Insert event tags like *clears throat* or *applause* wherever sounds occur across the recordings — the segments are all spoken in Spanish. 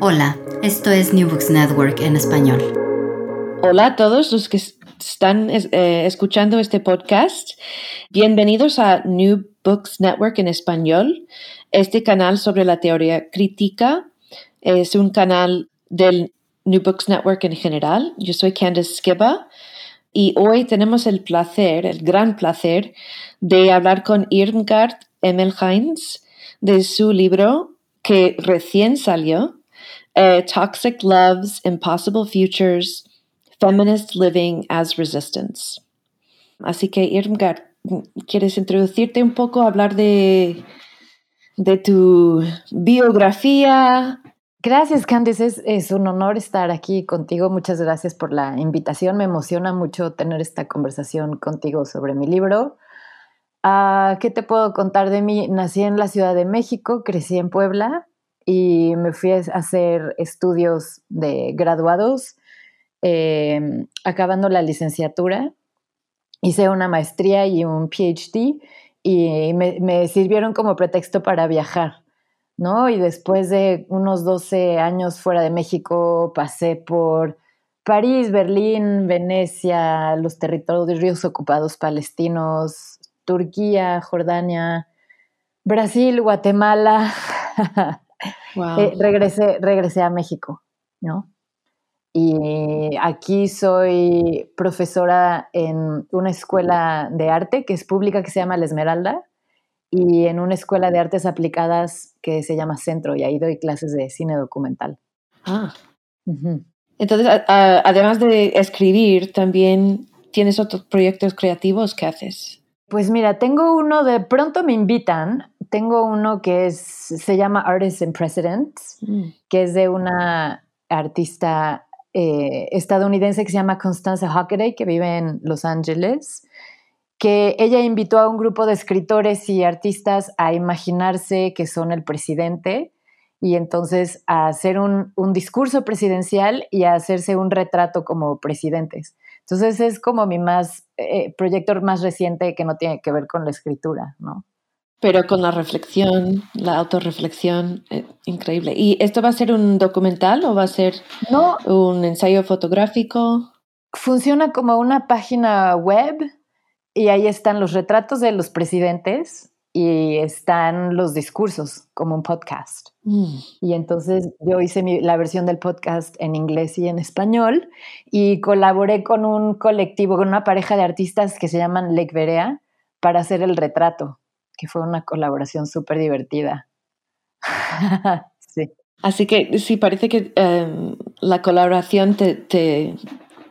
Hola, esto es New Books Network en español. Hola a todos los que están eh, escuchando este podcast. Bienvenidos a New Books Network en español. Este canal sobre la teoría crítica es un canal del New Books Network en general. Yo soy Candice Skiba y hoy tenemos el placer, el gran placer, de hablar con Irmgard Emmelheins de su libro que recién salió, eh, Toxic Loves, Impossible Futures, Feminist Living as Resistance. Así que, Irmgard, ¿quieres introducirte un poco, hablar de, de tu biografía? Gracias, Candice. Es, un honor estar aquí contigo. Muchas gracias por la invitación. Me emociona mucho tener esta conversación contigo sobre mi libro. Uh, ¿Qué te puedo contar de mí? Nací en la Ciudad de México, crecí en Puebla y me fui a hacer estudios de graduados, eh, acabando la licenciatura. Hice una maestría y un PhD y me, me, sirvieron como pretexto para viajar, ¿no? Y después de unos 12 años fuera de México, pasé por París, Berlín, Venecia, los territorios ocupados palestinos, Turquía, Jordania, Brasil, Guatemala. *laughs* Wow. eh, regresé, regresé a México, ¿no? Y aquí soy profesora en una escuela de arte que es pública que se llama La Esmeralda y en una escuela de artes aplicadas que se llama Centro y ahí doy clases de cine documental. Ah. Uh -huh. Entonces, a, a, además de escribir, también tienes otros proyectos creativos que haces. Pues mira, tengo uno de pronto me invitan. Tengo uno que es, se llama Artists and Presidents, mm. que es de una artista eh, estadounidense que se llama Constanza Hockaday, que vive en Los Ángeles, que ella invitó a un grupo de escritores y artistas a imaginarse que son el presidente y entonces a hacer un, un discurso presidencial y a hacerse un retrato como presidentes. Entonces es como mi más eh, proyecto más reciente que no tiene que ver con la escritura, ¿no? Pero con la reflexión, la autorreflexión, eh, increíble. ¿Y esto va a ser un documental o va a ser no, un ensayo fotográfico? Funciona como una página web y ahí están los retratos de los presidentes y están los discursos como un podcast. Mm. Y entonces yo hice mi, la versión del podcast en inglés y en español y colaboré con un colectivo, con una pareja de artistas que se llaman Lake Berea para hacer el retrato, que fue una colaboración súper divertida. *laughs* sí. Así que sí, parece que um, la colaboración te, te,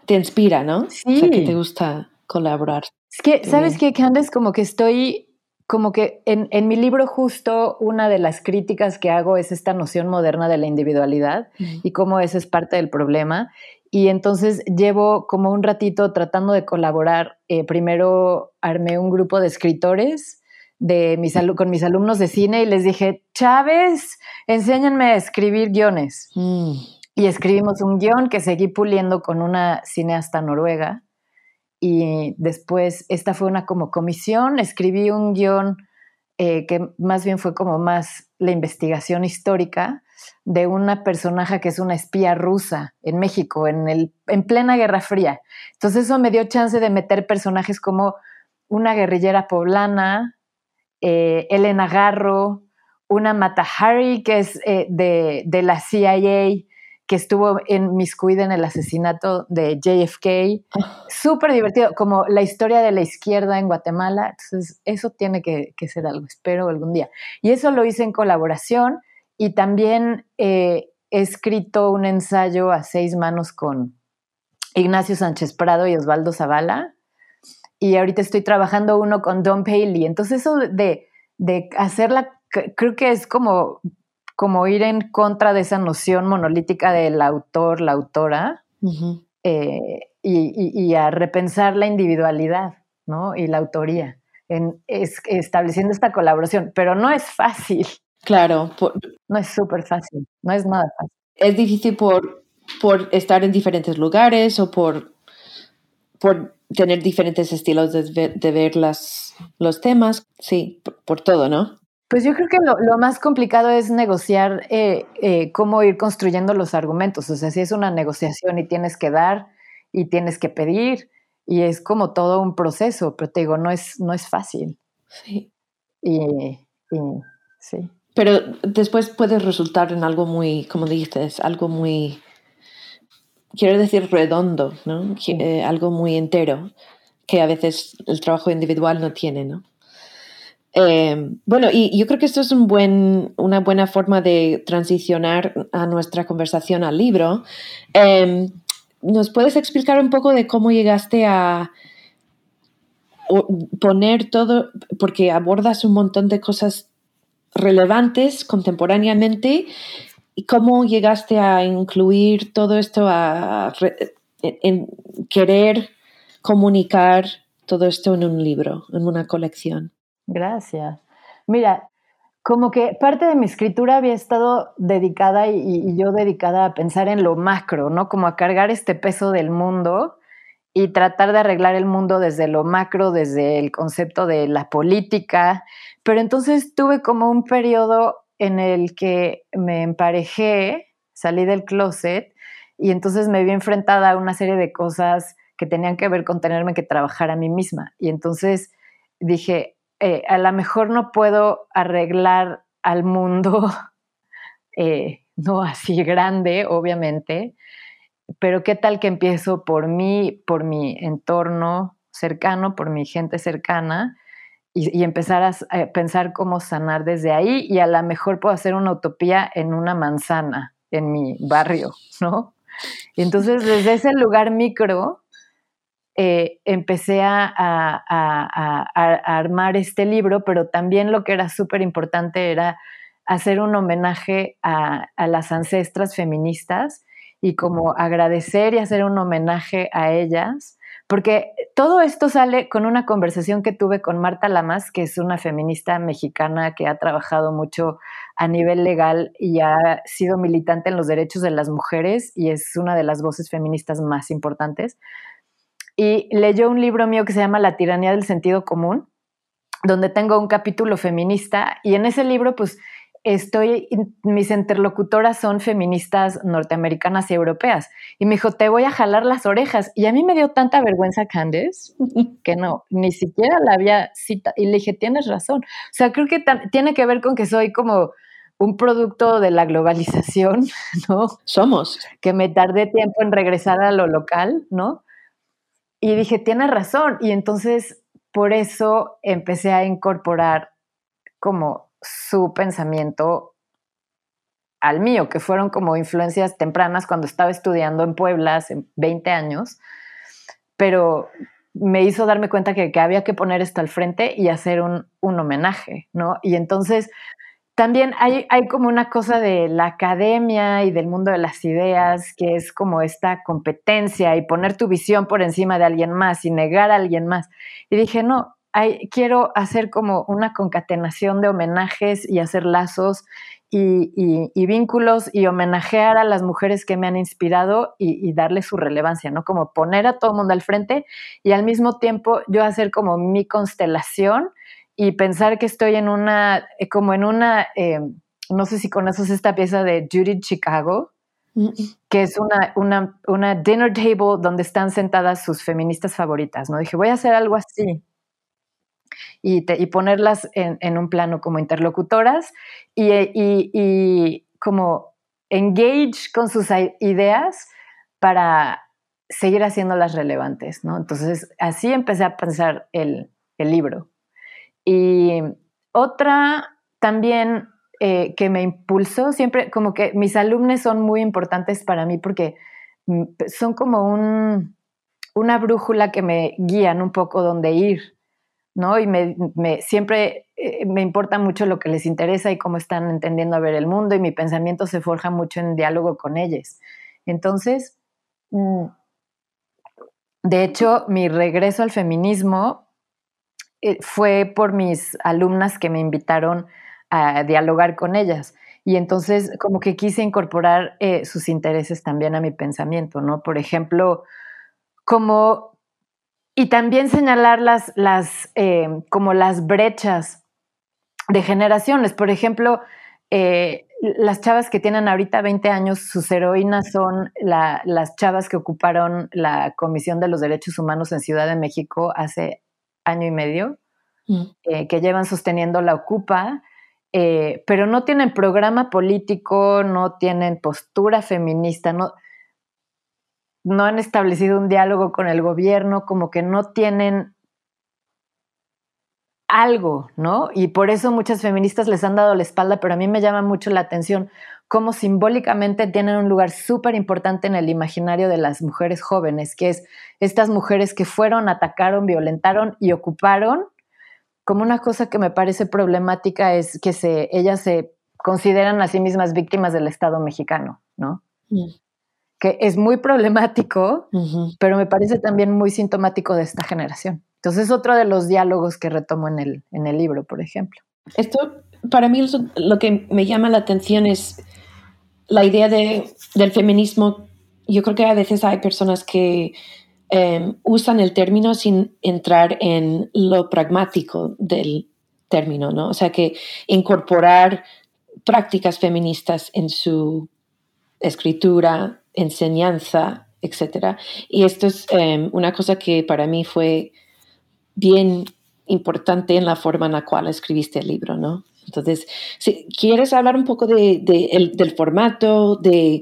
te, inspira, ¿no? Sí. O sea, que te gusta colaborar. Es que, ¿sabes qué, Candace? Como que estoy como que en, en, mi libro justo una de las críticas que hago es esta noción moderna de la individualidad y cómo eso es parte del problema. Y entonces llevo como un ratito tratando de colaborar. Eh, primero armé un grupo de escritores de mis con mis alumnos de cine y les dije, Chávez, enséñenme a escribir guiones. Mm. Y escribimos un guion que seguí puliendo con una cineasta noruega y después esta fue una como comisión, escribí un guion eh, que más bien fue como más la investigación histórica de una personaje que es una espía rusa en México, en, el, en plena Guerra Fría. Entonces eso me dio chance de meter personajes como una guerrillera poblana, eh, Elena Garro, una Matahari que es eh, de, de, la CIA, que estuvo en Miscuida en el asesinato de JFK. Ah. Súper divertido, como la historia de la izquierda en Guatemala. Entonces, eso tiene que, que, ser algo, espero algún día. Y eso lo hice en colaboración y también eh, he escrito un ensayo a seis manos con Ignacio Sánchez Prado y Osvaldo Zavala. Y ahorita estoy trabajando uno con Don Paley. Entonces, eso de, de hacerla, creo que es como como ir en contra de esa noción monolítica del autor, la autora, eh, y, a repensar la individualidad ¿no? y la autoría, en, estableciendo esta colaboración. Pero no es fácil. Claro. no es súper fácil, no es nada fácil. Es difícil por, por estar en diferentes lugares o por, por tener diferentes estilos de, ver las, los temas, sí, por todo, ¿no? Pues yo creo que lo, más complicado es negociar eh, eh, cómo ir construyendo los argumentos. O sea, si es una negociación y tienes que dar y tienes que pedir y es como todo un proceso, pero te digo, no es, no es fácil. Sí. Y, sí. Pero después puede resultar en algo muy, como dices, algo muy, quiero decir redondo, ¿no? Eh, algo muy entero, que a veces el trabajo individual no tiene, ¿no? Eh, bueno, y yo creo que esto es un buen, una buena forma de transicionar a nuestra conversación al libro. Em, ¿Nos puedes explicar un poco de cómo llegaste a poner todo, porque abordas un montón de cosas relevantes contemporáneamente, y cómo llegaste a incluir todo esto, a, en querer comunicar todo esto en un libro, en una colección? Gracias. Mira, como que parte de mi escritura había estado dedicada y, yo dedicada a pensar en lo macro, ¿no? Como a cargar este peso del mundo y tratar de arreglar el mundo desde lo macro, desde el concepto de la política. Pero entonces tuve como un periodo en el que me emparejé, salí del closet y entonces me vi enfrentada a una serie de cosas que tenían que ver con tenerme que trabajar a mí misma. Y entonces dije, eh, a lo mejor no puedo arreglar al mundo, *laughs* eh, no así grande, obviamente, pero qué tal que empiezo por mí, por mi entorno cercano, por mi gente cercana, y, empezar a, pensar cómo sanar desde ahí, y a lo mejor puedo hacer una utopía en una manzana, en mi barrio, ¿no? Y entonces desde ese lugar micro, eh, empecé a, armar este libro, pero también lo que era súper importante era hacer un homenaje a, las ancestras feministas y como agradecer y hacer un homenaje a ellas, porque todo esto sale con una conversación que tuve con Marta Lamas, que es una feminista mexicana que ha trabajado mucho a nivel legal y ha sido militante en los derechos de las mujeres y es una de las voces feministas más importantes. Y leyó un libro mío que se llama La tiranía del sentido común, donde tengo un capítulo feminista y en ese libro pues estoy, mis interlocutoras son feministas norteamericanas y europeas. Y me dijo, te voy a jalar las orejas. Y a mí me dio tanta vergüenza Candace *laughs* que no, ni siquiera la había cita. Y le dije, tienes razón. O sea, creo que tiene que ver con que soy como un producto de la globalización, *laughs* ¿no? Somos. Que me tardé tiempo en regresar a lo local, ¿no? Y dije, tiene razón. Y entonces por eso empecé a incorporar como su pensamiento al mío, que fueron como influencias tempranas cuando estaba estudiando en Puebla hace 20 años, pero me hizo darme cuenta que, había que poner esto al frente y hacer un, un homenaje, ¿no? Y entonces también hay, hay, como una cosa de la academia y del mundo de las ideas, que es como esta competencia y poner tu visión por encima de alguien más y negar a alguien más. Y dije, no, hay, quiero hacer como una concatenación de homenajes y hacer lazos y, vínculos y homenajear a las mujeres que me han inspirado y, darle su relevancia, ¿no? Como poner a todo el mundo al frente y al mismo tiempo yo hacer como mi constelación y pensar que estoy en una, eh, como en una, eh, no sé si conoces esta pieza de Judith Chicago, que es una, una, una dinner table donde están sentadas sus feministas favoritas, ¿no? Dije, voy a hacer algo así y, ponerlas en, un plano como interlocutoras y, como engage con sus ideas para seguir haciéndolas relevantes, ¿no? Entonces, así empecé a pensar el, libro. Y otra también eh, que me impulsó, siempre como que mis alumnos son muy importantes para mí porque mm, son como una brújula que me guían un poco dónde ir. ¿No? Y me, siempre eh, me importa mucho lo que les interesa y cómo están entendiendo a ver el mundo y mi pensamiento se forja mucho en diálogo con ellos. Entonces, mm, de hecho, mi regreso al feminismo eh, fue por mis alumnas que me invitaron a dialogar con ellas. Y entonces como que quise incorporar eh, sus intereses también a mi pensamiento, ¿no? Por ejemplo, como y también señalar las, las eh, como las brechas de generaciones. Por ejemplo, eh, las chavas que tienen ahorita 20 años, sus heroínas son las chavas que ocuparon la Comisión de los Derechos Humanos en Ciudad de México hace año y medio, mm. eh, que llevan sosteniendo la Ocupa, pero no tienen programa político, no tienen postura feminista, no, no han establecido un diálogo con el gobierno, como que no tienen algo, ¿no? Y por eso muchas feministas les han dado la espalda, pero a mí me llama mucho la atención cómo simbólicamente tienen un lugar súper importante en el imaginario de las mujeres jóvenes, que es estas mujeres que fueron, atacaron, violentaron y ocuparon. Como una cosa que me parece problemática es que se, ellas se consideran a sí mismas víctimas del Estado mexicano, ¿no? Mm que es muy problemático, pero me parece también muy sintomático de esta generación. Entonces es otro de los diálogos que retomo en el, en el libro, por ejemplo. Esto, para mí, lo que me llama la atención es la idea de, del feminismo. Yo creo que a veces hay personas que em, usan el término sin entrar en lo pragmático del término, ¿no? O sea, que incorporar prácticas feministas en su escritura, enseñanza, etc. Y esto es em, una cosa que para mí fue bien importante en la forma en la cual escribiste el libro, ¿no? Entonces, si quieres hablar un poco de, del formato, de,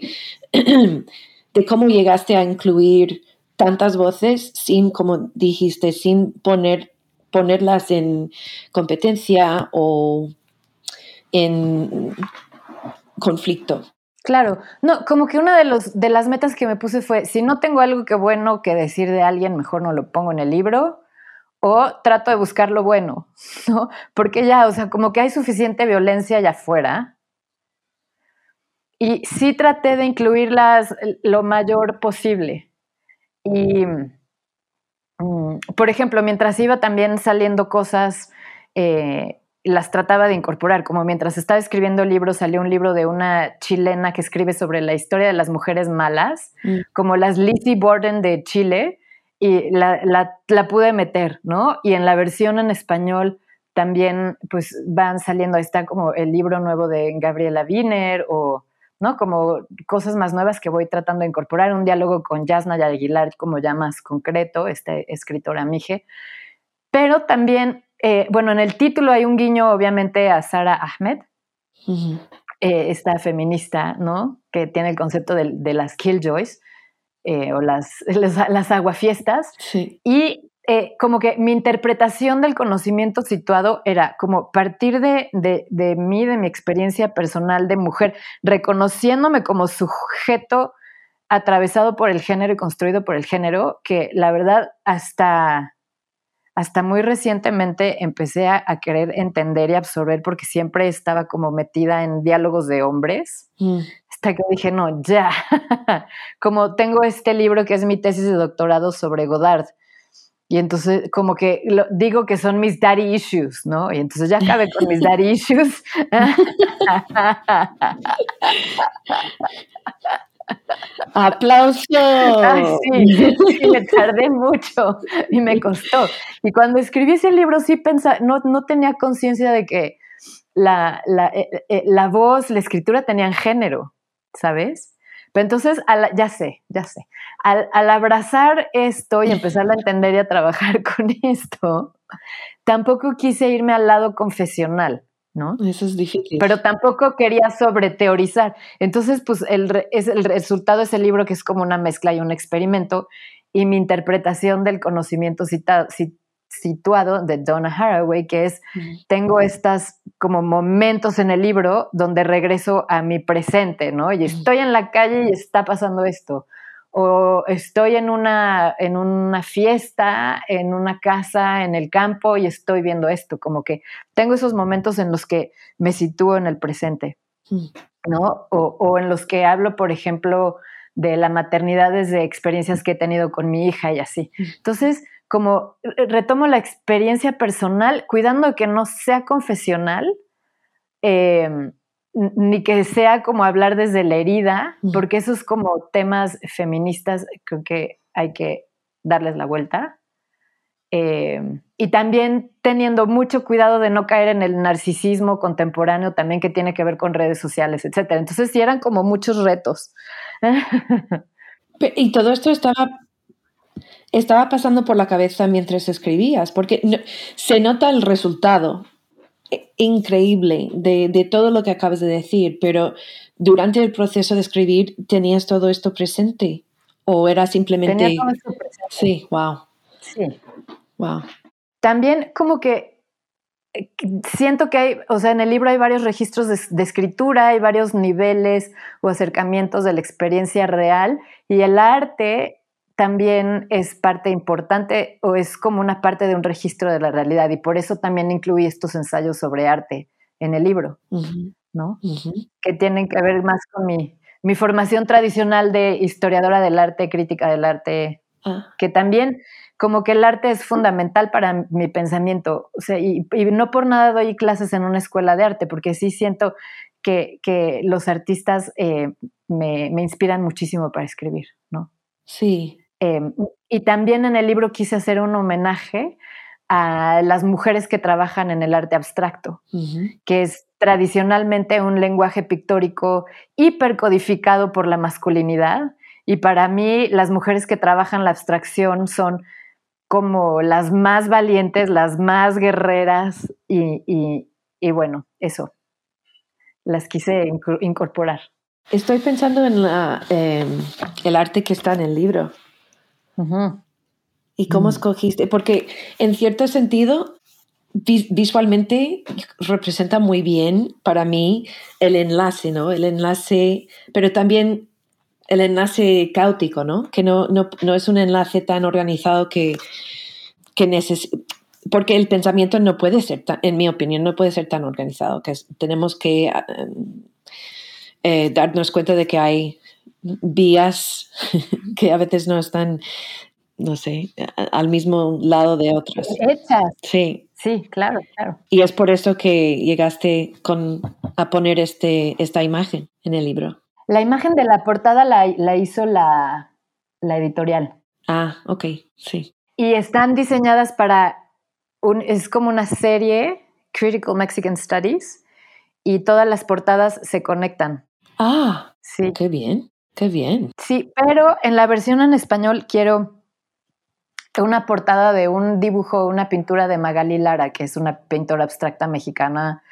*clears throat* de cómo llegaste a incluir tantas voces sin, como dijiste, sin poner, ponerlas en competencia o en conflicto. Claro, no, como que una de, los, de las metas que me puse fue, si no tengo algo que bueno que decir de alguien, mejor no lo pongo en el libro o trato de buscar lo bueno, *laughs* ¿no? Porque ya, o sea, como que hay suficiente violencia allá afuera. Y sí traté de incluirlas lo mayor posible. Y, mm, por ejemplo, mientras iba también saliendo cosas eh, las trataba de incorporar, como mientras estaba escribiendo el libro salió un libro de una chilena que escribe sobre la historia de las mujeres malas, mm. como las Lizzie Borden de Chile, y la, la, pude meter, ¿no? Y en la versión en español también pues van saliendo, ahí está como el libro nuevo de Gabriela Wiener o, ¿no? Como cosas más nuevas que voy tratando de incorporar, un diálogo con Jasna Aguilar como ya más concreto, este escritora Mije, pero también eh, bueno, en el título hay un guiño, obviamente, a Sara Ahmed, eh, esta feminista, ¿no? Que tiene el concepto de, las killjoys eh, o las, *laughs* las, aguafiestas. Y como que mi interpretación del conocimiento situado era como partir de, de, de mí, de mi experiencia personal de mujer, reconociéndome como sujeto atravesado por el género y construido por el género, que la verdad hasta hasta muy recientemente empecé a, querer entender y absorber porque siempre estaba como metida en diálogos de hombres. Mm. Hasta que dije, no, ya, *laughs* como tengo este libro que es mi tesis de doctorado sobre Godard. Y entonces, como que digo que son mis daddy issues, ¿no? Y entonces ya acabé con mis daddy issues. *laughs* *laughs* ¡Aplauso! sí, sí, me tardé mucho y me costó. Y cuando escribí ese libro sí pensaba, no, no tenía conciencia de que la, la, eh, eh, la, voz, la escritura tenían género, ¿sabes? Pero entonces, ya sé, ya sé. Al, al, abrazar esto y empezar a entender y a trabajar *laughs* con esto, tampoco quise irme al lado confesional. ¿No? Eso es difícil. Pero tampoco quería sobreteorizar. Entonces, pues el, es, el resultado es el libro que es como una mezcla y un experimento y mi interpretación del conocimiento citado, situado de Donna Haraway, que es, tengo estas como momentos en el libro donde regreso a mi presente, ¿no? Y estoy en la calle y está pasando esto o estoy en una, en una fiesta, en una casa, en el campo y estoy viendo esto, como que tengo esos momentos en los que me sitúo en el presente. ¿no? O, en los que hablo, por ejemplo, de la maternidad desde experiencias que he tenido con mi hija y así. Entonces, como retomo la experiencia personal, cuidando que no sea confesional, eh, ni que sea como hablar desde la herida, porque esos como temas feministas creo que hay que darles la vuelta. Eh, y también teniendo mucho cuidado de no caer en el narcisismo contemporáneo también que tiene que ver con redes sociales, etc. Entonces sí eran como muchos retos. y todo esto estaba, estaba pasando por la cabeza mientras escribías, porque se nota el resultado increíble de, todo lo que acabas de decir, pero durante el proceso de escribir tenías todo esto presente o era simplemente... Tenía todo esto presente. Sí, wow. Sí. Wow. También como que siento que hay, o sea, en el libro hay varios registros de, de, escritura, hay varios niveles o acercamientos de la experiencia real y el arte también es parte importante o es como una parte de un registro de la realidad y por eso también incluí estos ensayos sobre arte en el libro, ¿no? Que tienen que ver más con mi, mi, formación tradicional de historiadora del arte, crítica del arte, ah. que también como que el arte es fundamental para mi pensamiento, o sea, y, no por nada doy clases en una escuela de arte, porque sí siento que, que los artistas eh, me, me inspiran muchísimo para escribir, ¿no? Sí, Em, y también en el libro quise hacer un homenaje a las mujeres que trabajan en el arte abstracto, que es tradicionalmente un lenguaje pictórico hipercodificado por la masculinidad. Y para mí las mujeres que trabajan la abstracción son como las más valientes, las más guerreras y, bueno, eso, las quise incorporar. Estoy pensando en em, el arte que está en el libro. ¿Y cómo mm. escogiste? Porque en cierto sentido, visualmente representa muy bien para mí el enlace, ¿no? El enlace, pero también el enlace caótico, ¿no? Que no, no, es un enlace tan organizado que, que necesita porque el pensamiento no puede ser, en mi opinión, no puede ser tan organizado, que tenemos que eh, darnos cuenta de que hay vías *laughs* que a veces no están, no sé, al mismo lado de otras. Hechas. Sí. Sí, claro, claro. Y es por eso que llegaste con, a poner este, esta imagen en el libro. La imagen de la portada la, la hizo la, la, editorial. Ah, ok, sí. Y están diseñadas para, un, es como una serie, Critical Mexican Studies, y todas las portadas se conectan. Ah, sí. Qué bien. Qué bien. Sí, pero en la versión en español quiero una portada de un dibujo, una pintura de Magali Lara, que es una pintora abstracta mexicana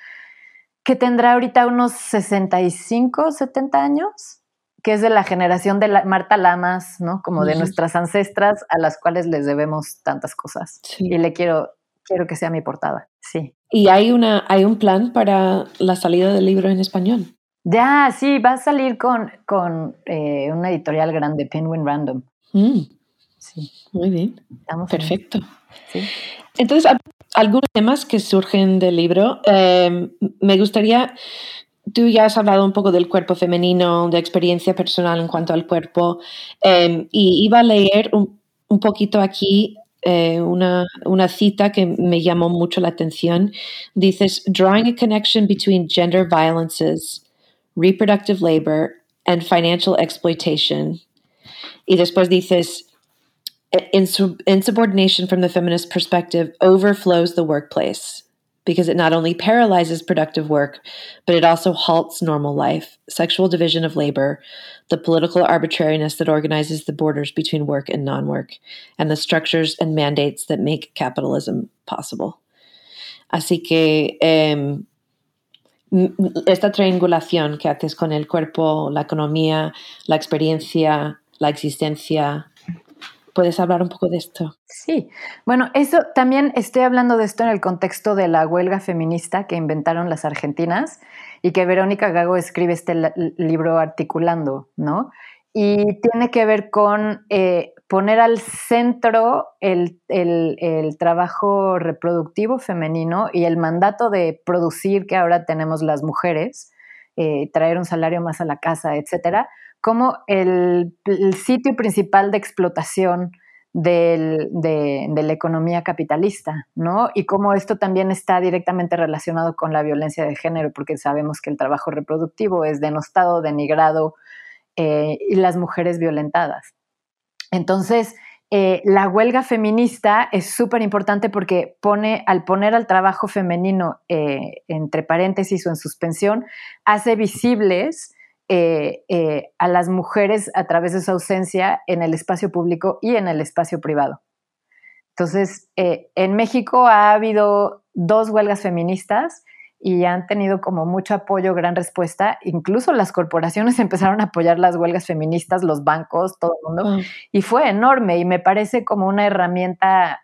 que tendrá ahorita unos 65, 70 años, que es de la generación de Marta Lamas, ¿no? Como de nuestras ancestras a las cuales les debemos tantas cosas. Y le quiero, quiero que sea mi portada, sí. ¿Y hay, una, hay un plan para la salida del libro en español? Ya, sí, va a salir con, con eh, una editorial grande, Penguin Random. Mm. Sí. Muy bien. Perfecto. Entonces, algunos temas que surgen del libro. Em, me gustaría, tú ya has hablado un poco del cuerpo femenino, de experiencia personal en cuanto al cuerpo, em, y iba a leer un, un poquito aquí eh, una, una cita que me llamó mucho la atención. Dices, drawing a connection between gender violences, reproductive labor, and financial exploitation. Y después dices, insubordination from the feminist perspective overflows the workplace because it not only paralyzes productive work, but it also halts normal life, sexual division of labor, the political arbitrariness that organizes the borders between work and non work, and the structures and mandates that make capitalism possible. Así que eh, esta triangulación que haces con el cuerpo, la economía, la experiencia, la existencia, ¿Puedes hablar un poco de esto? Sí, bueno, eso también estoy hablando de esto en el contexto de la huelga feminista que inventaron las argentinas y que Verónica Gago escribe este libro articulando, ¿no? Y tiene que ver con eh, poner al centro el, trabajo reproductivo femenino y el mandato de producir que ahora tenemos las mujeres, eh, traer un salario más a la casa, etcétera, como el, sitio principal de explotación de, la economía capitalista, ¿no? Y cómo esto también está directamente relacionado con la violencia de género, porque sabemos que el trabajo reproductivo es denostado, denigrado eh, y las mujeres violentadas. Entonces, eh, la huelga feminista es súper importante porque pone, al poner al trabajo femenino eh, entre paréntesis o en suspensión, hace visibles eh, a las mujeres a través de su ausencia en el espacio público y en el espacio privado. Entonces, en México ha habido dos huelgas feministas y han tenido como mucho apoyo, gran respuesta. Incluso las corporaciones *laughs* empezaron a apoyar las huelgas feministas, los bancos, todo el mundo. Y fue enorme y me parece como una herramienta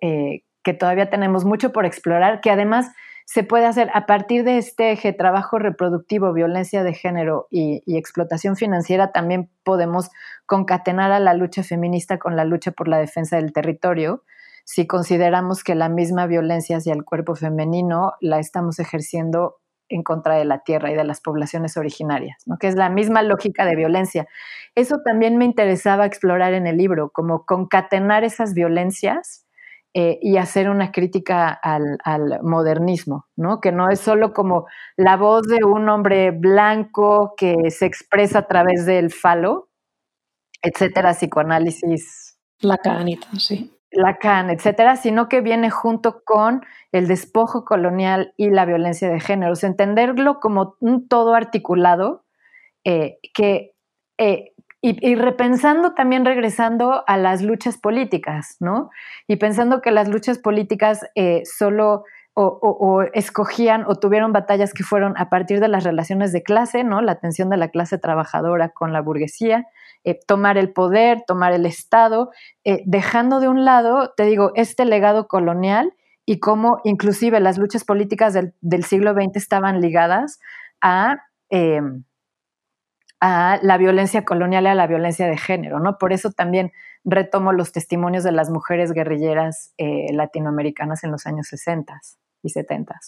que todavía tenemos mucho por explorar, que además se puede hacer a partir de este eje trabajo reproductivo, violencia de género y, explotación financiera, también podemos concatenar a la lucha feminista con la lucha por la defensa del territorio, si consideramos que la misma violencia hacia el cuerpo femenino la estamos ejerciendo en contra de la tierra y de las poblaciones originarias, ¿no? que es la misma lógica de violencia. Eso también me interesaba explorar en el libro, como concatenar esas violencias eh, y hacer una crítica al, modernismo, ¿no? Que no es solo como la voz de un hombre blanco que se expresa a través del falo, etcétera, psicoanálisis. Lacan y todo, sí. Lacan, etcétera, sino que viene junto con el despojo colonial y la violencia de género. entenderlo como un todo articulado eh, que eh, y, repensando también regresando a las luchas políticas, ¿no? Y pensando que las luchas políticas eh, solo o, escogían o tuvieron batallas que fueron a partir de las relaciones de clase, ¿no? La tensión de la clase trabajadora con la burguesía, eh, tomar el poder, tomar el Estado, eh, dejando de un lado, te digo, este legado colonial y cómo inclusive las luchas políticas del, siglo XX estaban ligadas a a la violencia colonial y a la violencia de género, ¿no? Por eso también retomo los testimonios de las mujeres guerrilleras eh, latinoamericanas en los años 60 y 70.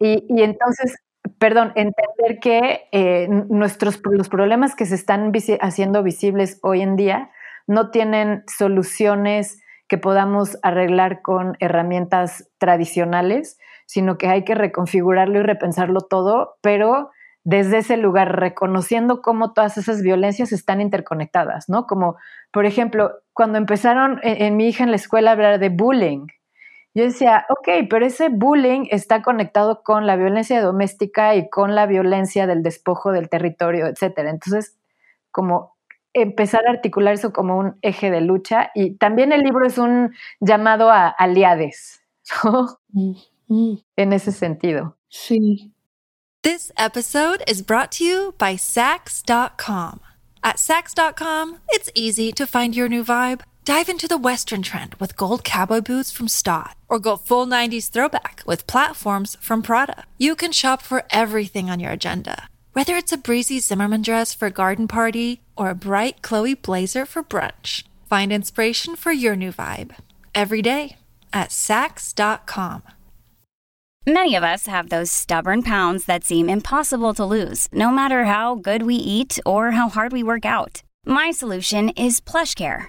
Y, entonces, perdón, entender que eh, nuestros, los problemas que se están haciendo visibles hoy en día no tienen soluciones que podamos arreglar con herramientas tradicionales, sino que hay que reconfigurarlo y repensarlo todo, pero desde ese lugar, reconociendo cómo todas esas violencias están interconectadas, ¿no? Como, por ejemplo, cuando empezaron en, mi hija en la escuela a hablar de bullying, yo decía, ok, pero ese bullying está conectado con la violencia doméstica y con la violencia del despojo del territorio, etcétera. Entonces, como empezar a articular eso como un eje de lucha y también el libro es un llamado a aliades, *laughs* ¿no? Mm, mm. En ese sentido. Sí. This episode is brought to you by Sax.com. At Sax.com, it's easy to find your new vibe. Dive into the Western trend with gold cowboy boots from Stott, or go full 90s throwback with platforms from Prada. You can shop for everything on your agenda, whether it's a breezy Zimmerman dress for a garden party or a bright Chloe blazer for brunch. Find inspiration for your new vibe every day at Sax.com. Many of us have those stubborn pounds that seem impossible to lose, no matter how good we eat or how hard we work out. My solution is PlushCare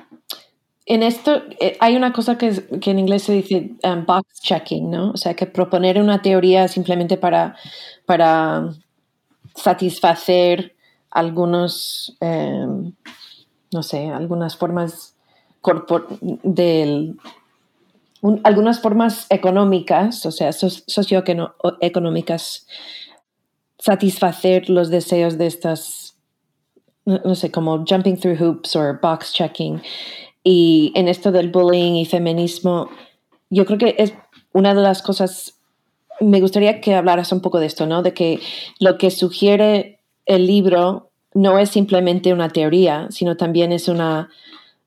en esto eh, hay una cosa que, en inglés se dice um, box checking, ¿no? O sea, que proponer una teoría simplemente para, para satisfacer algunos, eh, no sé, algunas formas del un, algunas formas económicas, o sea, socioeconómicas, satisfacer los deseos de estas, no, no, sé, como jumping through hoops o box checking. Y en esto del bullying y feminismo, yo creo que es una de las cosas, me gustaría que hablaras un poco de esto, ¿no? De que lo que sugiere el libro no es simplemente una teoría, sino también es una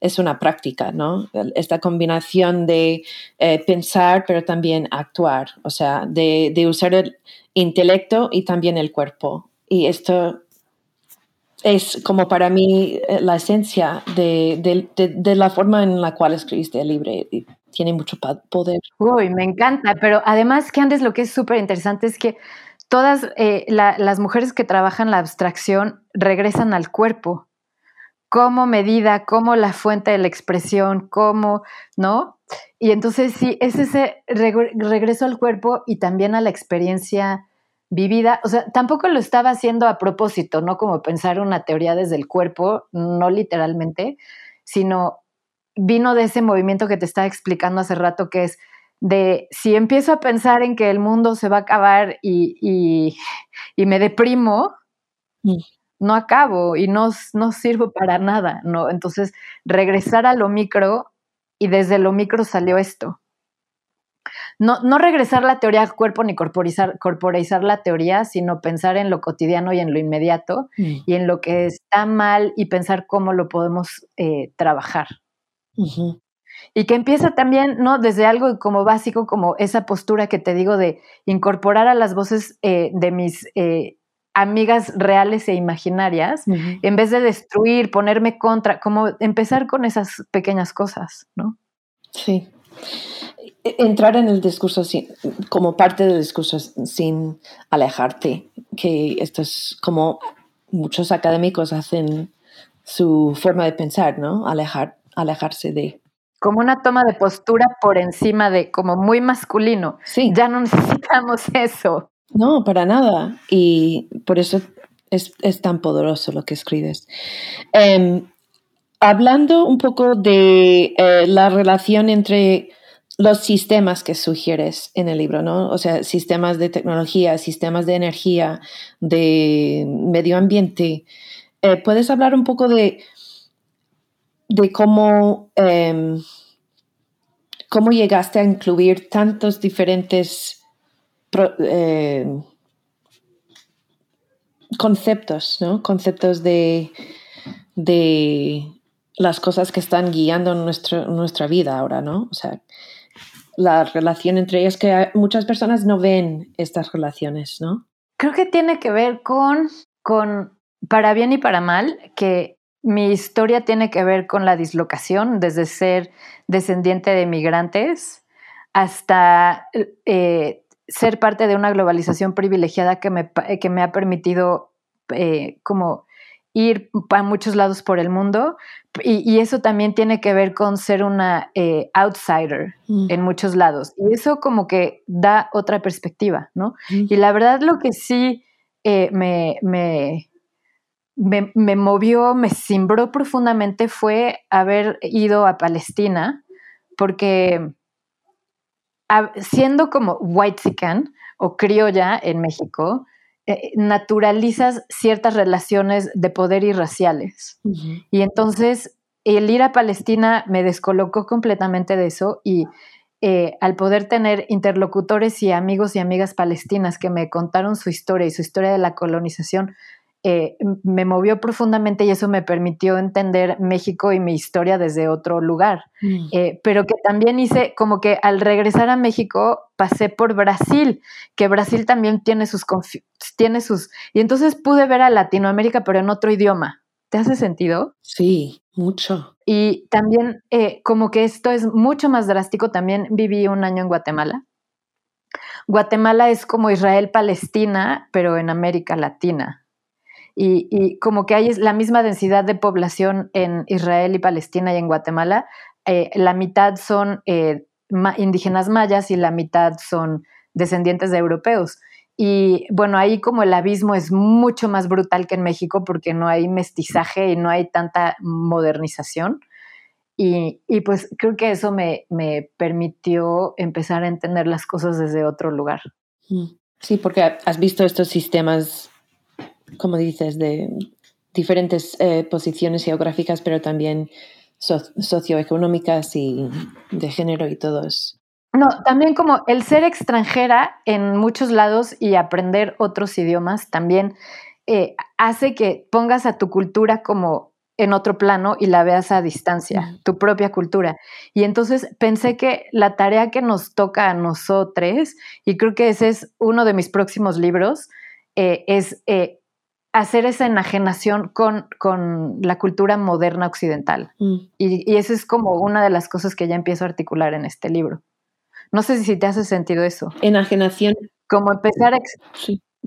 es una práctica, ¿no? Esta combinación de eh, pensar, pero también actuar, o sea, de, de, usar el intelecto y también el cuerpo. Y esto es como para mí eh, la esencia de, de, la forma en la cual escribiste el libro. Y tiene mucho poder. Uy, me encanta, pero además, que antes lo que es súper interesante es que todas eh, la, las mujeres que trabajan la abstracción regresan al cuerpo como medida, como la fuente de la expresión, como, ¿no? Y entonces sí, es ese regreso al cuerpo y también a la experiencia vivida. O sea, tampoco lo estaba haciendo a propósito, no como pensar una teoría desde el cuerpo, no literalmente, sino vino de ese movimiento que te estaba explicando hace rato, que es de si empiezo a pensar en que el mundo se va a acabar y, y, *laughs* me deprimo, no acabo y no, no sirvo para nada, ¿no? Entonces, regresar a lo micro y desde lo micro salió esto. No, no regresar la teoría al cuerpo ni corporizar, corporizar la teoría, sino pensar en lo cotidiano y en lo inmediato mm. y en lo que está mal y pensar cómo lo podemos eh, trabajar. Y que empieza también, ¿no? Desde algo como básico, como esa postura que te digo de incorporar a las voces eh, de mis eh, amigas reales e imaginarias, en vez de destruir, ponerme contra, como empezar con esas pequeñas cosas, ¿no? Sí. Entrar en el discurso como parte del discurso sin alejarte, que esto es como muchos académicos hacen su forma de pensar, ¿no? Alejar, alejarse de. Como una toma de postura por encima de, como muy masculino. Sí. Ya no necesitamos eso. No, para nada. Y por eso es, tan poderoso lo que escribes. Em, hablando un poco de eh, la relación entre los sistemas que sugieres en el libro, ¿no? O sea, sistemas de tecnología, sistemas de energía, de medio ambiente. Eh, ¿Puedes hablar un poco de, de cómo, em, cómo llegaste a incluir tantos diferentes eh, conceptos, ¿no? Conceptos de, de las cosas que están guiando nuestra vida ahora, ¿no? O sea, la relación entre ellas, que muchas personas no ven estas relaciones, ¿no? Creo que tiene que ver con, con, para bien y para mal, que mi historia tiene que ver con la dislocación, desde ser descendiente de migrantes hasta eh, ser parte de una globalización privilegiada que me, que me ha permitido eh, como ir a muchos lados por el mundo y, eso también tiene que ver con ser una eh, outsider mm. en muchos lados y eso como que da otra perspectiva, ¿no? Mm. Y la verdad lo que sí me, me, me, me, movió, me cimbró profundamente fue haber ido a Palestina porque siendo como white o criolla en México, eh, naturalizas ciertas relaciones de poder y raciales. Y entonces el ir a Palestina me descolocó completamente de eso y eh, al poder tener interlocutores y amigos y amigas palestinas que me contaron su historia y su historia de la colonización, eh, me movió profundamente y eso me permitió entender México y mi historia desde otro lugar. Mm. Eh, pero que también hice como que al regresar a México pasé por Brasil, que Brasil también tiene sus, tiene sus... Y entonces pude ver a Latinoamérica, pero en otro idioma. ¿Te hace sentido? Sí, mucho. Y también eh, como que esto es mucho más drástico, también viví un año en Guatemala. Guatemala es como Israel-Palestina, pero en América Latina y, como que hay la misma densidad de población en Israel y Palestina y en Guatemala, eh, la mitad son eh, indígenas mayas y la mitad son descendientes de europeos. Y bueno, ahí como el abismo es mucho más brutal que en México porque no hay mestizaje y no hay tanta modernización. Y, pues creo que eso me, me, permitió empezar a entender las cosas desde otro lugar. Mm. Sí, porque has visto estos sistemas como dices, de diferentes eh, posiciones geográficas, pero también socioeconómicas y de género y todos. No, también como el ser extranjera en muchos lados y aprender otros idiomas también eh, hace que pongas a tu cultura como en otro plano y la veas a distancia, tu propia cultura. Y entonces pensé que la tarea que nos toca a nosotros, y creo que ese es uno de mis próximos libros, eh, es hacer esa enajenación con, con la cultura moderna occidental. Mm. Y, y esa es como una de las cosas que ya empiezo a articular en este libro. No sé si te hace sentido eso. Enajenación. Como empezar a...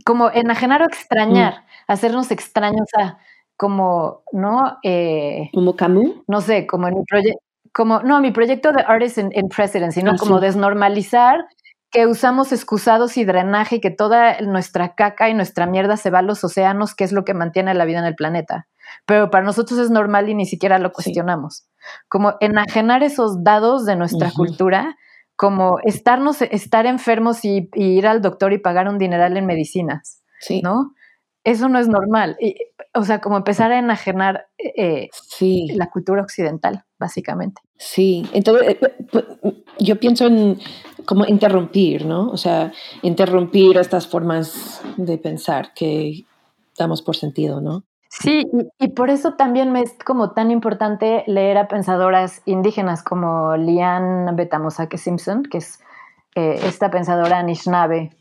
Como enajenar o extrañar, mm. hacernos extraños a como, ¿no? Eh, como Camus. No sé, como en mi proyecto, como, no, mi proyecto de Artists in, in Presidency, ¿no? Ah, como desnormalizar que usamos excusados y drenaje y que toda nuestra caca y nuestra mierda se va a los océanos, que es lo que mantiene la vida en el planeta. Pero para nosotros es normal y ni siquiera lo cuestionamos. Como enajenar esos dados de nuestra cultura, como estarnos, estar enfermos y, ir al doctor y pagar un dineral en medicinas, sí. ¿no? Eso no es normal. o sea, como empezar a enajenar eh, la cultura occidental, básicamente. Sí, entonces eh, yo pienso en como interrumpir, ¿no? O sea, interrumpir estas formas de pensar que damos por sentido, ¿no? Sí, y, por eso también me es como tan importante leer a pensadoras indígenas como Lian Betamosake Simpson, que es eh, esta pensadora Anishinaabe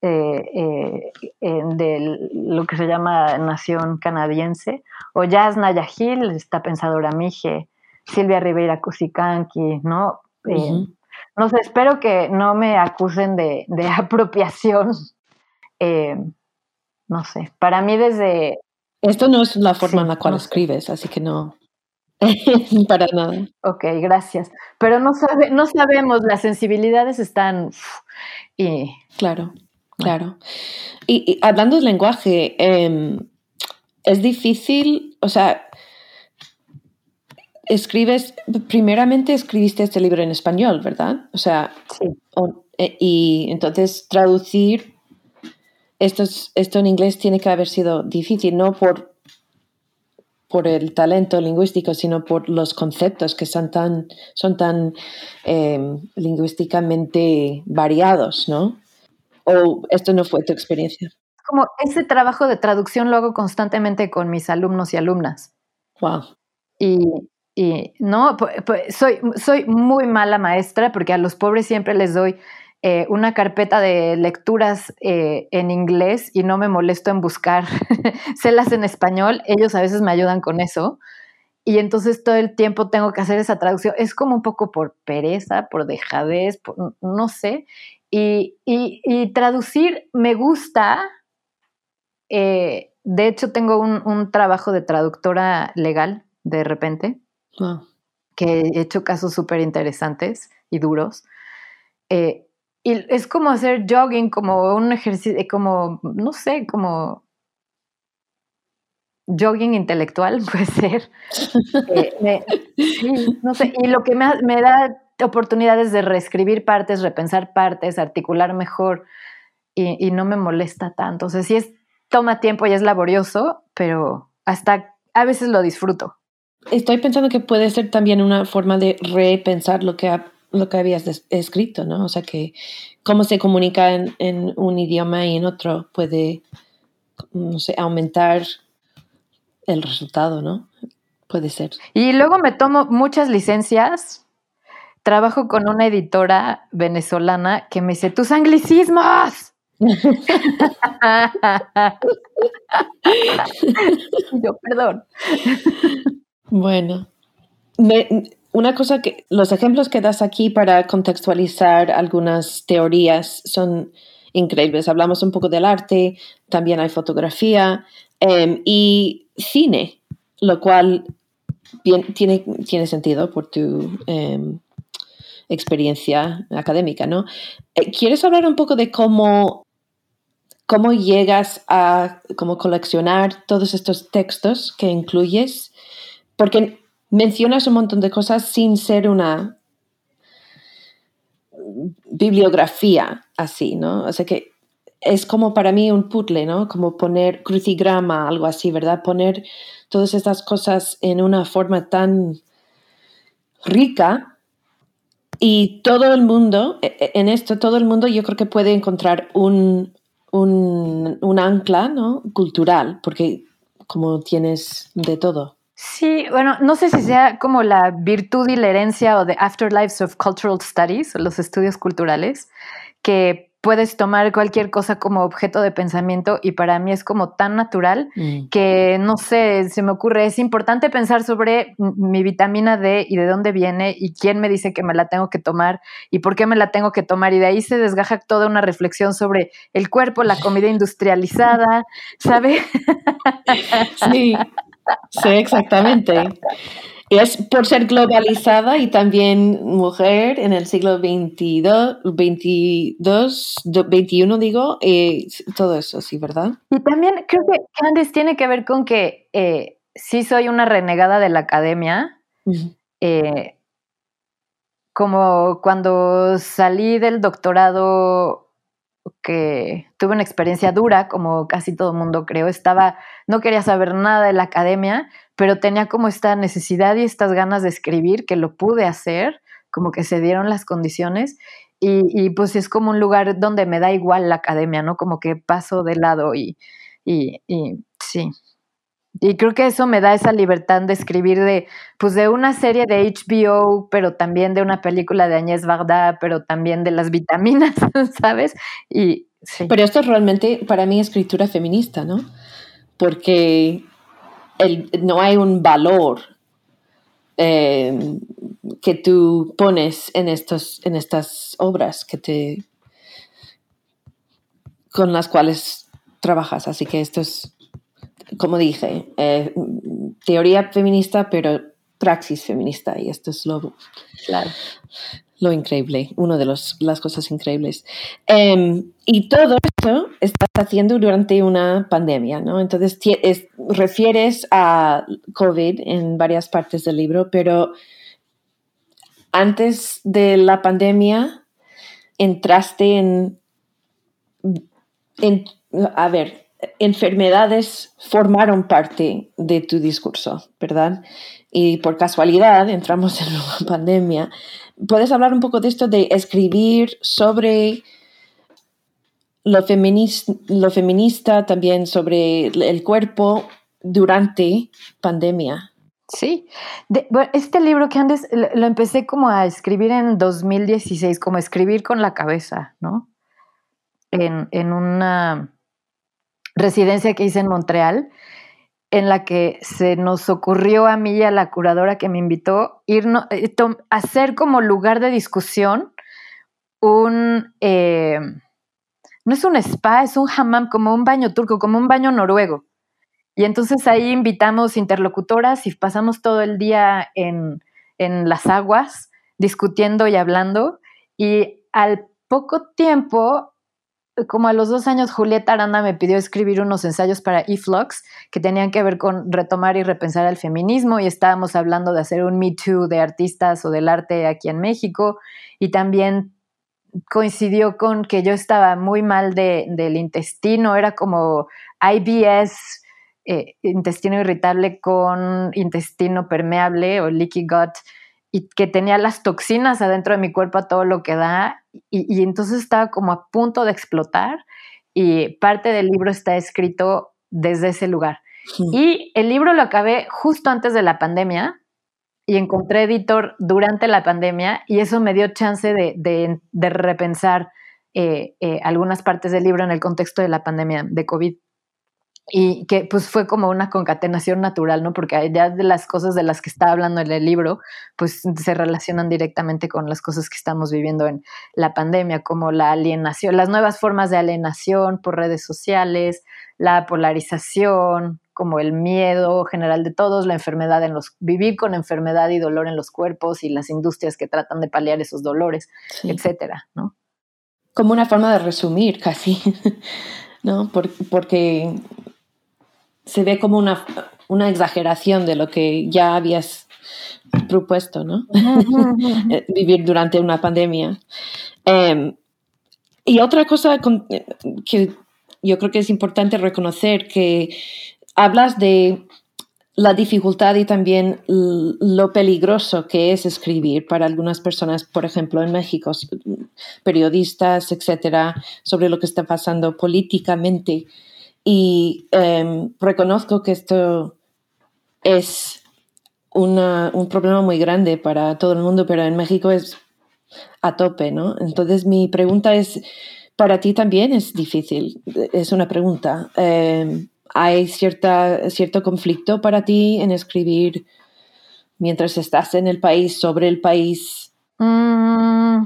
eh, de lo que se llama nación canadiense, o Yasna Yahil, esta pensadora mije, Silvia Rivera Cusicanqui, ¿no? Eh, no sé, espero que no me acusen de, *laughs* apropiación. Eh, no sé, para mí desde... Esto no es la forma en la cual escribes, así que no, *laughs* para nada. Ok, gracias. Pero no, sabe, no sabemos, las sensibilidades están... Y, claro, claro. Y, hablando del lenguaje, em, es difícil, o sea, escribes, primeramente escribiste este libro en español, ¿verdad? O sea, sí. Eh, y entonces traducir esto, esto en inglés tiene que haber sido difícil, no por, por el talento lingüístico, sino por los conceptos que son tan, son tan em, lingüísticamente variados, ¿no? ¿O esto no fue tu experiencia? Como ese trabajo de traducción lo hago constantemente con mis alumnos y alumnas. Wow. Y y no, soy, soy muy mala maestra porque a los pobres siempre les doy eh, una carpeta de lecturas eh, en inglés y no me molesto en buscar *laughs* celas en español. Ellos a veces me ayudan con eso. Y entonces todo el tiempo tengo que hacer esa traducción. Es como un poco por pereza, por dejadez, no sé. Y, traducir me gusta. Eh, de hecho, tengo un, un trabajo de traductora legal de repente que he hecho casos súper interesantes y duros. Eh, y es como hacer jogging, como un ejercicio, como, no sé, como jogging intelectual, *laughs* puede ser. *laughs* Eh, no sé, y lo que me, me, da oportunidades de reescribir partes, repensar partes, articular mejor y, y no me molesta tanto. O sea, sí es, toma tiempo y es laborioso, pero hasta a veces lo disfruto. Estoy pensando que puede ser también una forma de repensar lo que, lo que habías escrito, ¿no? O sea, que cómo se comunica en, un idioma y en otro puede no sé, aumentar el resultado, ¿no? Puede ser. Y luego me tomo muchas licencias. Trabajo con una editora venezolana que me dice, tus anglicismos. *laughs* Yo, perdón. Bueno, una cosa que los ejemplos que das aquí para contextualizar algunas teorías son increíbles. Hablamos un poco del arte, también hay fotografía em, y cine, lo cual tiene, tiene sentido por tu em, experiencia académica, ¿no? Eh, ¿Quieres hablar un poco de cómo, cómo llegas a cómo coleccionar todos estos textos que incluyes? Porque mencionas un montón de cosas sin ser una bibliografía así, ¿no? O sea que es como para mí un puzzle, ¿no? Como poner crucigrama, algo así, ¿verdad? Poner todas estas cosas en una forma tan rica y todo el mundo, e, e, en esto, todo el mundo yo creo que puede encontrar un, un, ancla ¿no? cultural, porque como tienes de todo. Sí, bueno, no sé si sea como la virtud y la herencia o de Afterlives of Cultural Studies, los estudios culturales, que puedes tomar cualquier cosa como objeto de pensamiento y para mí es como tan natural mm. que no sé, se me ocurre, es importante pensar sobre mi vitamina D y de dónde viene y quién me dice que me la tengo que tomar y por qué me la tengo que tomar y de ahí se desgaja toda una reflexión sobre el cuerpo, la comida *laughs* industrializada, ¿sabe? Sí, sí, exactamente es por ser globalizada y también mujer en el siglo XXII, 22, 21 digo, eh, todo eso, sí, ¿verdad? Y también creo que Candice tiene que ver con que eh, sí soy una renegada de la academia. Eh, como cuando salí del doctorado que tuve una experiencia dura, como casi todo el mundo creo, estaba, no quería saber nada de la academia, pero tenía como esta necesidad y estas ganas de escribir que lo pude hacer, como que se dieron las condiciones y, pues es como un lugar donde me da igual la academia, ¿no? Como que paso de lado y, y, sí. Y creo que eso me da esa libertad de escribir de, pues de una serie de HBO, pero también de una película de Agnès Varda, pero también de las vitaminas, *laughs* ¿sabes? Y sí. Pero esto es realmente para mí escritura feminista, ¿no? Porque no hay un valor eh, que tú pones en, estos, en estas obras que te, con las cuales trabajas. Así que esto es, como dije, eh, teoría feminista, pero praxis feminista. Y esto es lo, claro lo increíble, una de las cosas increíbles. Em, y todo esto estás haciendo durante una pandemia, ¿no? Entonces, refieres a COVID en varias partes del libro, pero antes de la pandemia entraste en, en a ver, enfermedades formaron parte de tu discurso, ¿verdad? Y por casualidad entramos en una *laughs* pandemia ¿Puedes hablar un poco de esto de escribir sobre lo, lo feminista, también sobre el cuerpo durante pandemia? Sí, este libro que antes lo empecé como a escribir en 2016, como escribir con la cabeza, ¿no? En, en una residencia que hice en Montreal en la que se nos ocurrió a mí y a la curadora que me invitó ir eh, hacer como lugar de discusión un, eh, no es un spa, es un hammam, como un baño turco, como un baño noruego. Y entonces ahí invitamos interlocutoras y pasamos todo el día en, en las aguas discutiendo y hablando. Y al poco tiempo como a los dos años, Julieta Aranda me pidió escribir unos ensayos para eFlux que tenían que ver con retomar y repensar el feminismo y estábamos hablando de hacer un Me Too de artistas o del arte aquí en México y también coincidió con que yo estaba muy mal del intestino, era como IBS, eh, intestino irritable con intestino permeable o leaky gut y que tenía las toxinas adentro de mi cuerpo a todo lo que da y, entonces estaba como a punto de explotar y parte del libro está escrito desde ese lugar. Y el libro lo acabé justo antes de la pandemia y encontré editor durante la pandemia y eso me dio chance de, repensar eh, eh, algunas partes del libro en el contexto de la pandemia de COVID y que pues fue como una concatenación natural, ¿no? Porque ya de las cosas de las que está hablando en el libro, pues se relacionan directamente con las cosas que estamos viviendo en la pandemia, como la alienación, las nuevas formas de alienación por redes sociales, la polarización, como el miedo general de todos, la enfermedad en los, vivir con enfermedad y dolor en los cuerpos y las industrias que tratan de paliar esos dolores, etcétera, ¿no? Como una forma de resumir casi, *laughs* ¿no? porque se ve como una, una exageración de lo que ya habías propuesto, ¿no? *laughs* Eh, vivir durante una pandemia. Em, y otra cosa que yo creo que es importante reconocer que hablas de la dificultad y también lo peligroso que es escribir para algunas personas, por ejemplo, en México, periodistas, etcétera, sobre lo que está pasando políticamente y em, reconozco que esto es un problema muy grande para todo el mundo, pero en México es a tope, ¿no? Entonces mi pregunta es, ¿para ti también es difícil? Es una pregunta. Em, ¿Hay cierta, cierto conflicto para ti en escribir mientras estás en el país, sobre el país? Mm,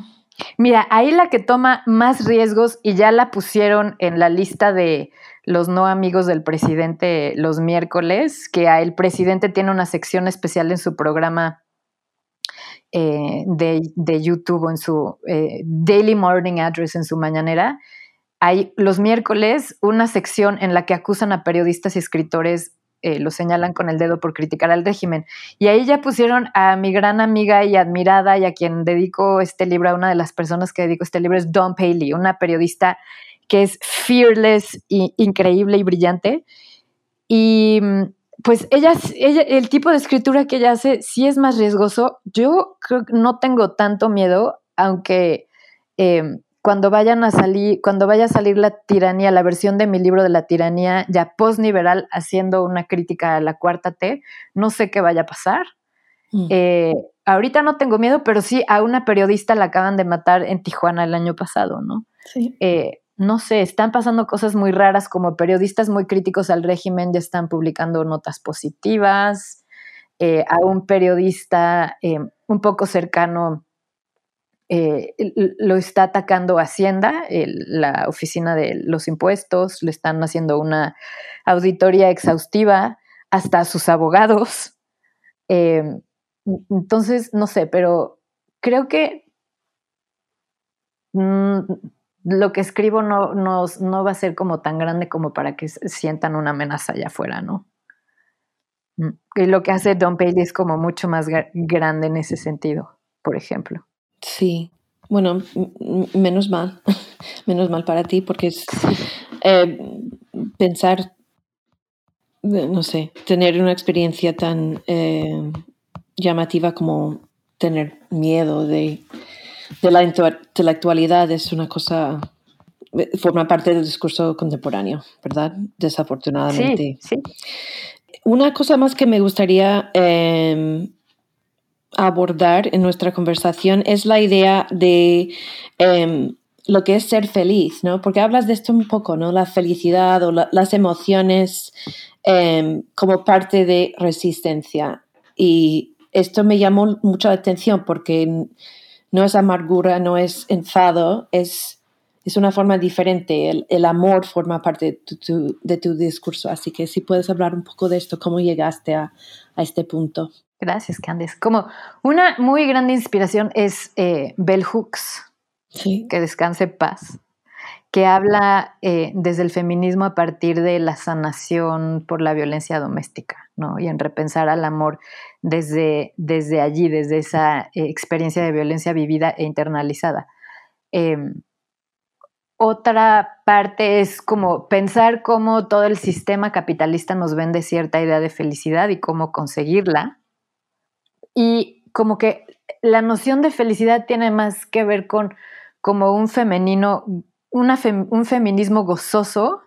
mira, ahí la que toma más riesgos y ya la pusieron en la lista de los no amigos del presidente los miércoles, que el presidente tiene una sección especial en su programa eh, de, YouTube o en su eh, Daily Morning Address en su mañanera. Hay los miércoles una sección en la que acusan a periodistas y escritores, eh, lo señalan con el dedo por criticar al régimen. Y ahí ya pusieron a mi gran amiga y admirada y a quien dedico este libro, a una de las personas que dedico este libro es Dawn Paley, una periodista que es fearless, y, increíble y brillante. Y mm, pues ella, ella, el tipo de escritura que ella hace sí es más riesgoso. Yo creo que no tengo tanto miedo, aunque em, cuando vayan a salir, cuando vaya a salir la tiranía, la versión de mi libro de la tiranía, ya post-liberal, haciendo una crítica a la cuarta T, no sé qué vaya a pasar. Mm. Eh, ahorita no tengo miedo, pero sí a una periodista la acaban de matar en Tijuana el año pasado, ¿no? Sí. Eh, no sé, están pasando cosas muy raras como periodistas muy críticos al régimen ya están publicando notas positivas, eh, a un periodista eh, un poco cercano eh, lo está atacando Hacienda, la oficina de los impuestos, le están haciendo una auditoría exhaustiva hasta sus abogados. entonces, no sé, pero creo que... Mm, lo que escribo no, no, no, va a ser como tan grande como para que sientan una amenaza allá afuera, ¿no? Mm, y lo que hace Don Paley es como mucho más grande en ese sentido, por ejemplo. Sí, bueno, menos mal, *laughs* menos mal para ti, porque es *laughs* eh, pensar, no sé, tener una experiencia tan eh, llamativa como tener miedo de de la intelectualidad es una cosa, forma parte del discurso contemporáneo, ¿verdad? Desafortunadamente. Sí, Una cosa más que me gustaría em, abordar en nuestra conversación es la idea de em, lo que es ser feliz, ¿no? Porque hablas de esto un poco, ¿no? La felicidad o las emociones em, como parte de resistencia. Y esto me llamó mucho la atención porque no es amargura, no es enfado, es, es una forma diferente. El, amor forma parte de tu, discurso. Así que si puedes hablar un poco de esto, cómo llegaste a, este punto. Gracias, Candice. Como una muy grande inspiración es eh, Bell Hooks, que descanse paz, que habla eh, desde el feminismo a partir de la sanación por la violencia doméstica, ¿no? Y en repensar al amor desde, desde allí, desde esa eh, experiencia de violencia vivida e internalizada. Em, otra parte es como pensar cómo todo el sistema capitalista nos vende cierta idea de felicidad y cómo conseguirla. Y como que la noción de felicidad tiene más que ver con como un femenino un feminismo gozoso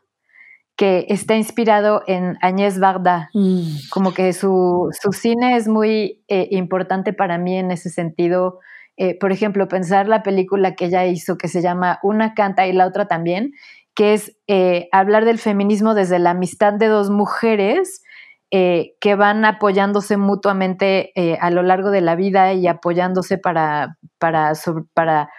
que está inspirado en Agnès Varda. Mm. Como que su, cine es muy eh, importante para mí en ese sentido. Eh, por ejemplo, pensar la película que ella hizo que se llama Una canta y la otra también, que es eh, hablar del feminismo desde la amistad de dos mujeres que van apoyándose mutuamente a lo largo de la vida y apoyándose para, para, para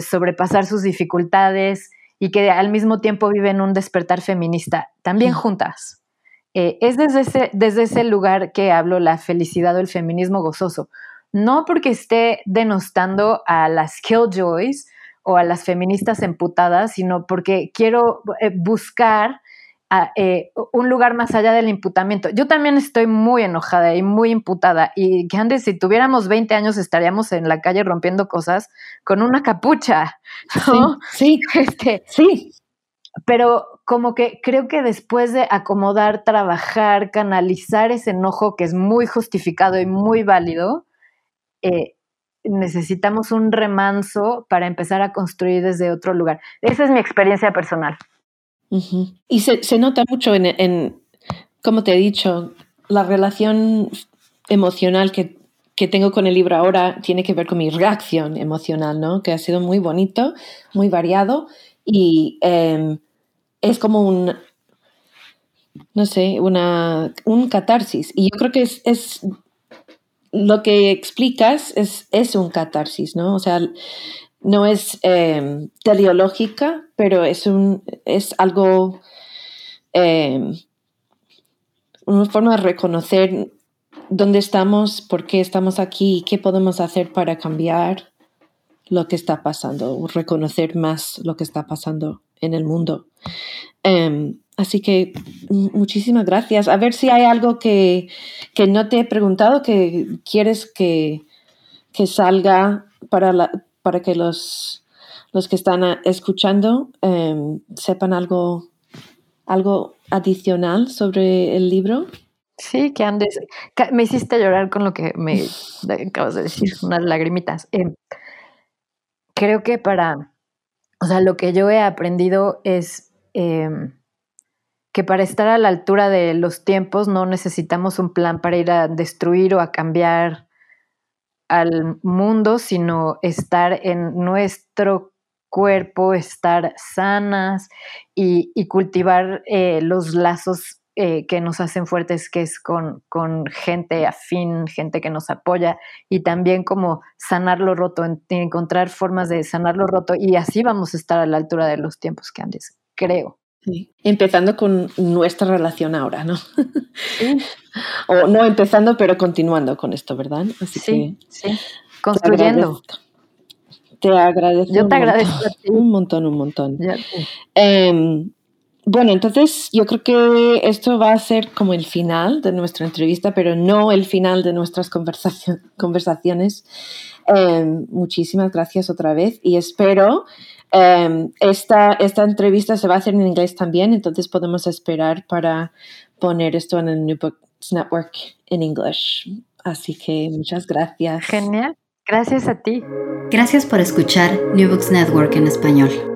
sobrepasar sus dificultades y que al mismo tiempo viven un despertar feminista, también juntas. Eh, es desde ese, desde ese lugar que hablo la felicidad o el feminismo gozoso. No porque esté denostando a las killjoys o a las feministas emputadas, sino porque quiero eh, buscar eh, un lugar más allá del imputamiento. Yo también estoy muy enojada y muy imputada y que antes si tuviéramos 20 años estaríamos en la calle rompiendo cosas con una capucha, Sí, *laughs* este, sí. Pero como que creo que después de acomodar, trabajar, canalizar ese enojo que es muy justificado y muy válido, eh, necesitamos un remanso para empezar a construir desde otro lugar. Esa es mi experiencia personal. Y se, nota mucho en, como te he dicho, la relación emocional que, tengo con el libro ahora tiene que ver con mi reacción emocional, ¿no? Que ha sido muy bonito, muy variado y em, es como un, no sé, una, un catarsis. Y yo creo que es, es lo que explicas es, es un catarsis, ¿no? O sea, no es eh, teleológica, pero es, un, es algo, em, una forma de reconocer dónde estamos, por qué estamos aquí y qué podemos hacer para cambiar lo que está pasando, reconocer más lo que está pasando en el mundo. Em, así que muchísimas gracias. A ver si hay algo que, no te he preguntado que quieres que, que salga para la, para que los, los que están eh, escuchando em, sepan algo, algo adicional sobre el libro? Sí, que andes. Me hiciste llorar con lo que me acabas de decir, unas lagrimitas. Em, creo que para. O sea, lo que yo he aprendido es em, que para estar a la altura de los tiempos no necesitamos un plan para ir a destruir o a cambiar al mundo, sino estar en nuestro cuerpo, estar sanas y, cultivar eh, los lazos eh, que nos hacen fuertes, que es con, con, gente afín, gente que nos apoya y también como sanar lo roto, encontrar formas de sanar lo roto y así vamos a estar a la altura de los tiempos que antes, creo. Empezando con nuestra relación ahora, ¿no? o no empezando, pero continuando con esto, ¿verdad? Así sí, sí. Construyendo. Te agradezco. Yo te agradezco un montón, un montón. Em, bueno, entonces yo creo que esto va a ser como el final de nuestra entrevista, pero no el final de nuestras *laughs* conversaciones. Em, muchísimas gracias otra vez y espero Em, esta, esta entrevista se va a hacer en inglés también, entonces podemos esperar para poner esto en el New Books Network en inglés. Así que muchas gracias. Genial. Gracias a ti. Gracias por escuchar New Books Network en español.